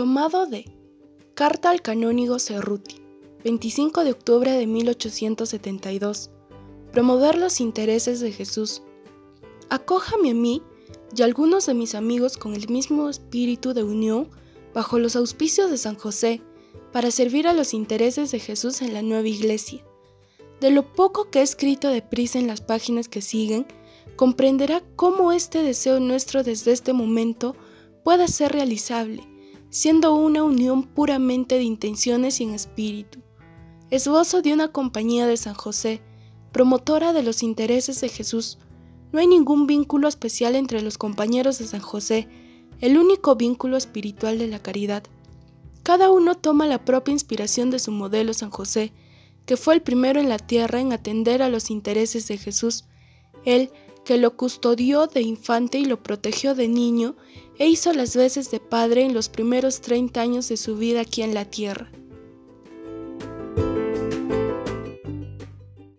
Tomado de Carta al canónigo Cerruti, 25 de octubre de 1872. Promover los intereses de Jesús. Acójame a mí y a algunos de mis amigos con el mismo espíritu de unión bajo los auspicios de San José para servir a los intereses de Jesús en la nueva iglesia. De lo poco que he escrito deprisa en las páginas que siguen, comprenderá cómo este deseo nuestro desde este momento pueda ser realizable, siendo una unión puramente de intenciones y en espíritu. Esbozo de una compañía de San José, promotora de los intereses de Jesús. No hay ningún vínculo especial entre los compañeros de San José, el único vínculo espiritual de la caridad. Cada uno toma la propia inspiración de su modelo San José, que fue el primero en la tierra en atender a los intereses de Jesús, él que lo custodió de infante y lo protegió de niño, e hizo las veces de padre en los primeros 30 años de su vida aquí en la tierra.